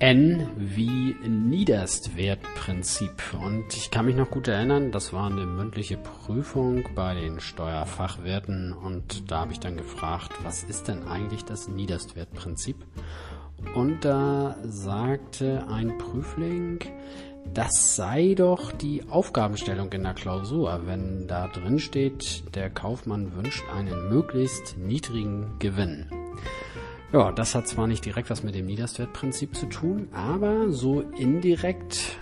N wie Niederstwertprinzip. Und ich kann mich noch gut erinnern, das war eine mündliche Prüfung bei den Steuerfachwerten und da habe ich dann gefragt, was ist denn eigentlich das Niederstwertprinzip? Und da sagte ein Prüfling, das sei doch die Aufgabenstellung in der Klausur, wenn da drin steht, der Kaufmann wünscht einen möglichst niedrigen Gewinn. Ja, das hat zwar nicht direkt was mit dem Niederstwertprinzip zu tun, aber so indirekt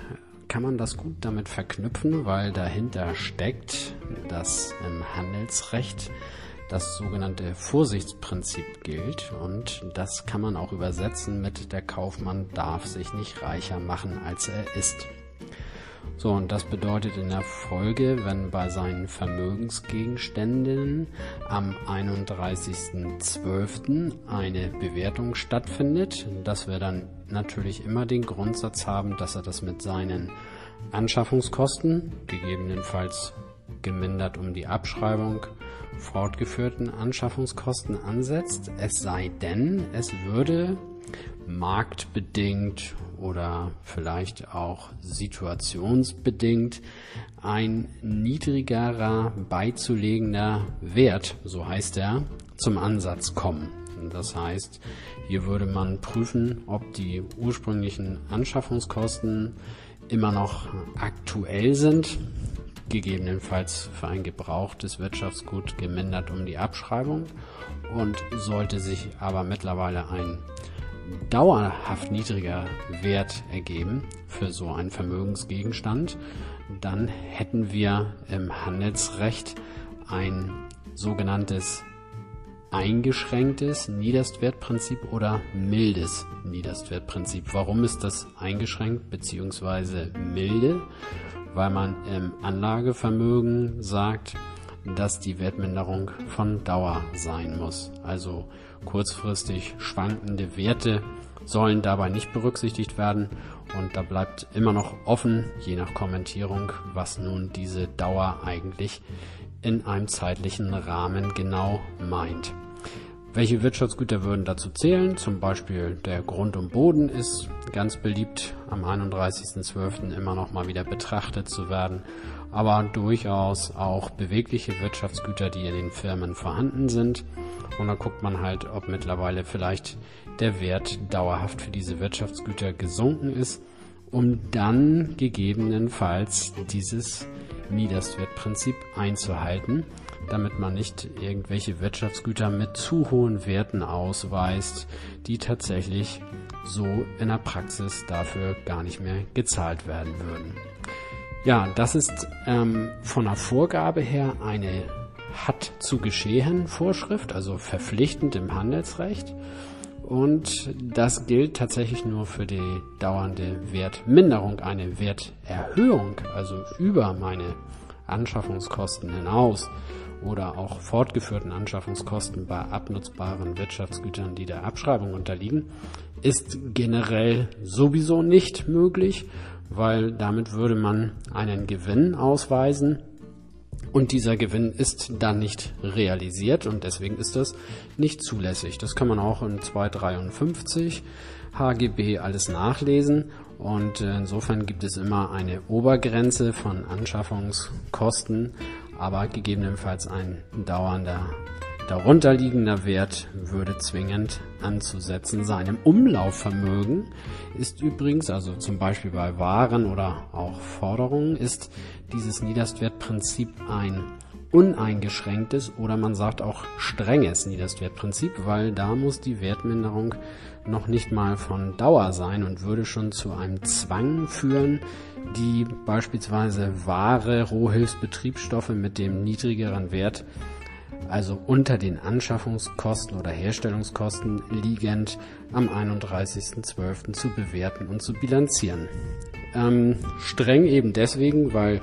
kann man das gut damit verknüpfen, weil dahinter steckt, dass im Handelsrecht das sogenannte Vorsichtsprinzip gilt und das kann man auch übersetzen mit der Kaufmann darf sich nicht reicher machen, als er ist. So, und das bedeutet in der Folge, wenn bei seinen Vermögensgegenständen am 31.12. eine Bewertung stattfindet, dass wir dann natürlich immer den Grundsatz haben, dass er das mit seinen Anschaffungskosten, gegebenenfalls gemindert um die Abschreibung, fortgeführten Anschaffungskosten ansetzt, es sei denn, es würde marktbedingt oder vielleicht auch situationsbedingt ein niedrigerer beizulegender Wert, so heißt er, zum Ansatz kommen. Das heißt, hier würde man prüfen, ob die ursprünglichen Anschaffungskosten immer noch aktuell sind, gegebenenfalls für ein gebrauchtes Wirtschaftsgut gemindert um die Abschreibung und sollte sich aber mittlerweile ein dauerhaft niedriger Wert ergeben für so einen Vermögensgegenstand, dann hätten wir im Handelsrecht ein sogenanntes eingeschränktes Niederstwertprinzip oder mildes Niederstwertprinzip. Warum ist das eingeschränkt bzw. milde? Weil man im Anlagevermögen sagt, dass die Wertminderung von Dauer sein muss. Also kurzfristig schwankende Werte sollen dabei nicht berücksichtigt werden und da bleibt immer noch offen, je nach Kommentierung, was nun diese Dauer eigentlich in einem zeitlichen Rahmen genau meint. Welche Wirtschaftsgüter würden dazu zählen? Zum Beispiel der Grund und Boden ist ganz beliebt, am 31.12. immer noch mal wieder betrachtet zu werden, aber durchaus auch bewegliche Wirtschaftsgüter, die in den Firmen vorhanden sind. Und dann guckt man halt, ob mittlerweile vielleicht der Wert dauerhaft für diese Wirtschaftsgüter gesunken ist, um dann gegebenenfalls dieses Niederstwertprinzip einzuhalten damit man nicht irgendwelche Wirtschaftsgüter mit zu hohen Werten ausweist, die tatsächlich so in der Praxis dafür gar nicht mehr gezahlt werden würden. Ja, das ist ähm, von der Vorgabe her eine hat zu geschehen Vorschrift, also verpflichtend im Handelsrecht. Und das gilt tatsächlich nur für die dauernde Wertminderung. Eine Werterhöhung, also über meine Anschaffungskosten hinaus, oder auch fortgeführten Anschaffungskosten bei abnutzbaren Wirtschaftsgütern, die der Abschreibung unterliegen, ist generell sowieso nicht möglich, weil damit würde man einen Gewinn ausweisen und dieser Gewinn ist dann nicht realisiert und deswegen ist das nicht zulässig. Das kann man auch in 253 HGB alles nachlesen und insofern gibt es immer eine Obergrenze von Anschaffungskosten aber gegebenenfalls ein dauernder darunterliegender Wert würde zwingend anzusetzen sein. Im Umlaufvermögen ist übrigens, also zum Beispiel bei Waren oder auch Forderungen, ist dieses Niederstwertprinzip ein uneingeschränktes oder man sagt auch strenges Niederstwertprinzip, weil da muss die Wertminderung noch nicht mal von Dauer sein und würde schon zu einem Zwang führen, die beispielsweise Ware, Rohhilfsbetriebsstoffe mit dem niedrigeren Wert, also unter den Anschaffungskosten oder Herstellungskosten liegend, am 31.12. zu bewerten und zu bilanzieren. Ähm, streng eben deswegen, weil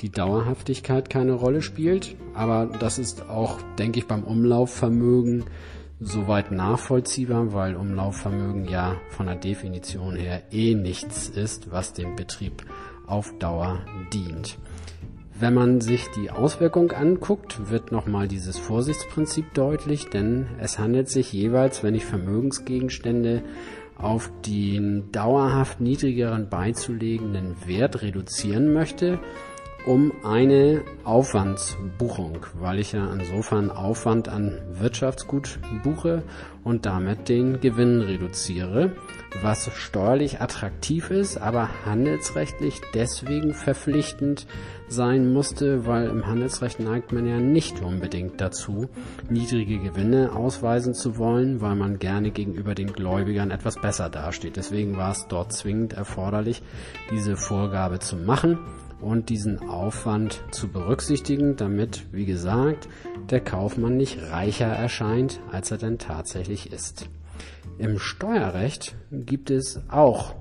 die Dauerhaftigkeit keine Rolle spielt, aber das ist auch, denke ich, beim Umlaufvermögen soweit nachvollziehbar, weil Umlaufvermögen ja von der Definition her eh nichts ist, was dem Betrieb auf Dauer dient. Wenn man sich die Auswirkung anguckt, wird nochmal dieses Vorsichtsprinzip deutlich, denn es handelt sich jeweils, wenn ich Vermögensgegenstände auf den dauerhaft niedrigeren beizulegenden Wert reduzieren möchte, um eine Aufwandsbuchung, weil ich ja insofern Aufwand an Wirtschaftsgut buche und damit den Gewinn reduziere, was steuerlich attraktiv ist, aber handelsrechtlich deswegen verpflichtend sein musste, weil im Handelsrecht neigt man ja nicht unbedingt dazu, niedrige Gewinne ausweisen zu wollen, weil man gerne gegenüber den Gläubigern etwas besser dasteht. Deswegen war es dort zwingend erforderlich, diese Vorgabe zu machen und diesen Aufwand zu berücksichtigen, damit, wie gesagt, der Kaufmann nicht reicher erscheint, als er denn tatsächlich ist. Im Steuerrecht gibt es auch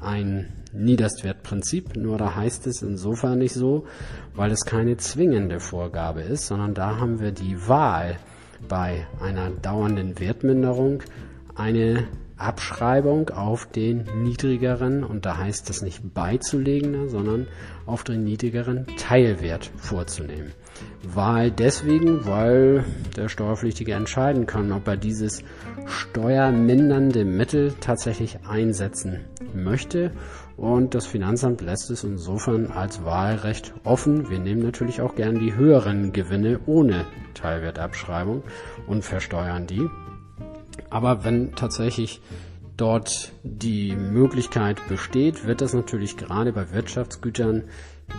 ein Niederstwertprinzip, nur da heißt es insofern nicht so, weil es keine zwingende Vorgabe ist, sondern da haben wir die Wahl bei einer dauernden Wertminderung eine Abschreibung auf den niedrigeren, und da heißt es nicht beizulegender, sondern auf den niedrigeren Teilwert vorzunehmen. Wahl deswegen, weil der Steuerpflichtige entscheiden kann, ob er dieses steuermindernde Mittel tatsächlich einsetzen möchte. Und das Finanzamt lässt es insofern als Wahlrecht offen. Wir nehmen natürlich auch gern die höheren Gewinne ohne Teilwertabschreibung und versteuern die. Aber wenn tatsächlich dort die Möglichkeit besteht, wird das natürlich gerade bei Wirtschaftsgütern,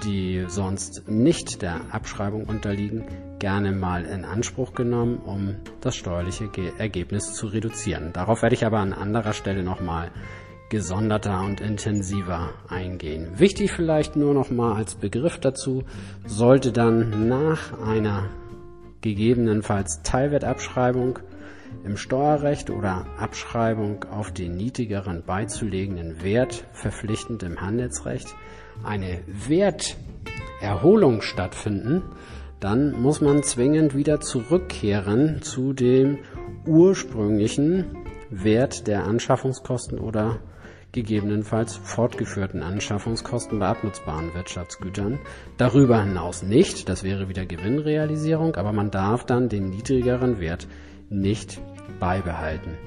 die sonst nicht der Abschreibung unterliegen, gerne mal in Anspruch genommen, um das steuerliche Ergebnis zu reduzieren. Darauf werde ich aber an anderer Stelle nochmal gesonderter und intensiver eingehen. Wichtig vielleicht nur nochmal als Begriff dazu, sollte dann nach einer gegebenenfalls Teilwertabschreibung im Steuerrecht oder Abschreibung auf den niedrigeren beizulegenden Wert verpflichtend im Handelsrecht eine Werterholung stattfinden, dann muss man zwingend wieder zurückkehren zu dem ursprünglichen Wert der Anschaffungskosten oder gegebenenfalls fortgeführten Anschaffungskosten bei abnutzbaren Wirtschaftsgütern. Darüber hinaus nicht, das wäre wieder Gewinnrealisierung, aber man darf dann den niedrigeren Wert nicht beibehalten.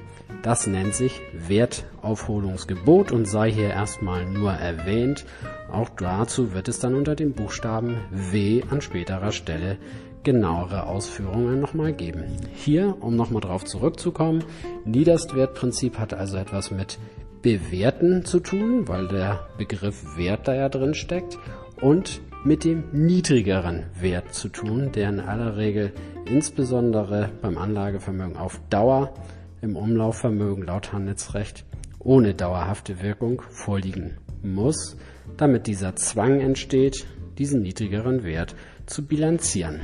Das nennt sich Wertaufholungsgebot und sei hier erstmal nur erwähnt. Auch dazu wird es dann unter dem Buchstaben W an späterer Stelle genauere Ausführungen nochmal geben. Hier, um nochmal drauf zurückzukommen, Niederstwertprinzip hat also etwas mit Bewerten zu tun, weil der Begriff Wert da ja drin steckt und mit dem niedrigeren Wert zu tun, der in aller Regel insbesondere beim Anlagevermögen auf Dauer im Umlaufvermögen laut Handelsrecht ohne dauerhafte Wirkung vorliegen muss, damit dieser Zwang entsteht, diesen niedrigeren Wert zu bilanzieren.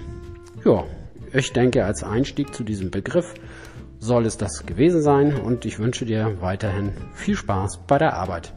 Ja, ich denke, als Einstieg zu diesem Begriff soll es das gewesen sein und ich wünsche dir weiterhin viel Spaß bei der Arbeit.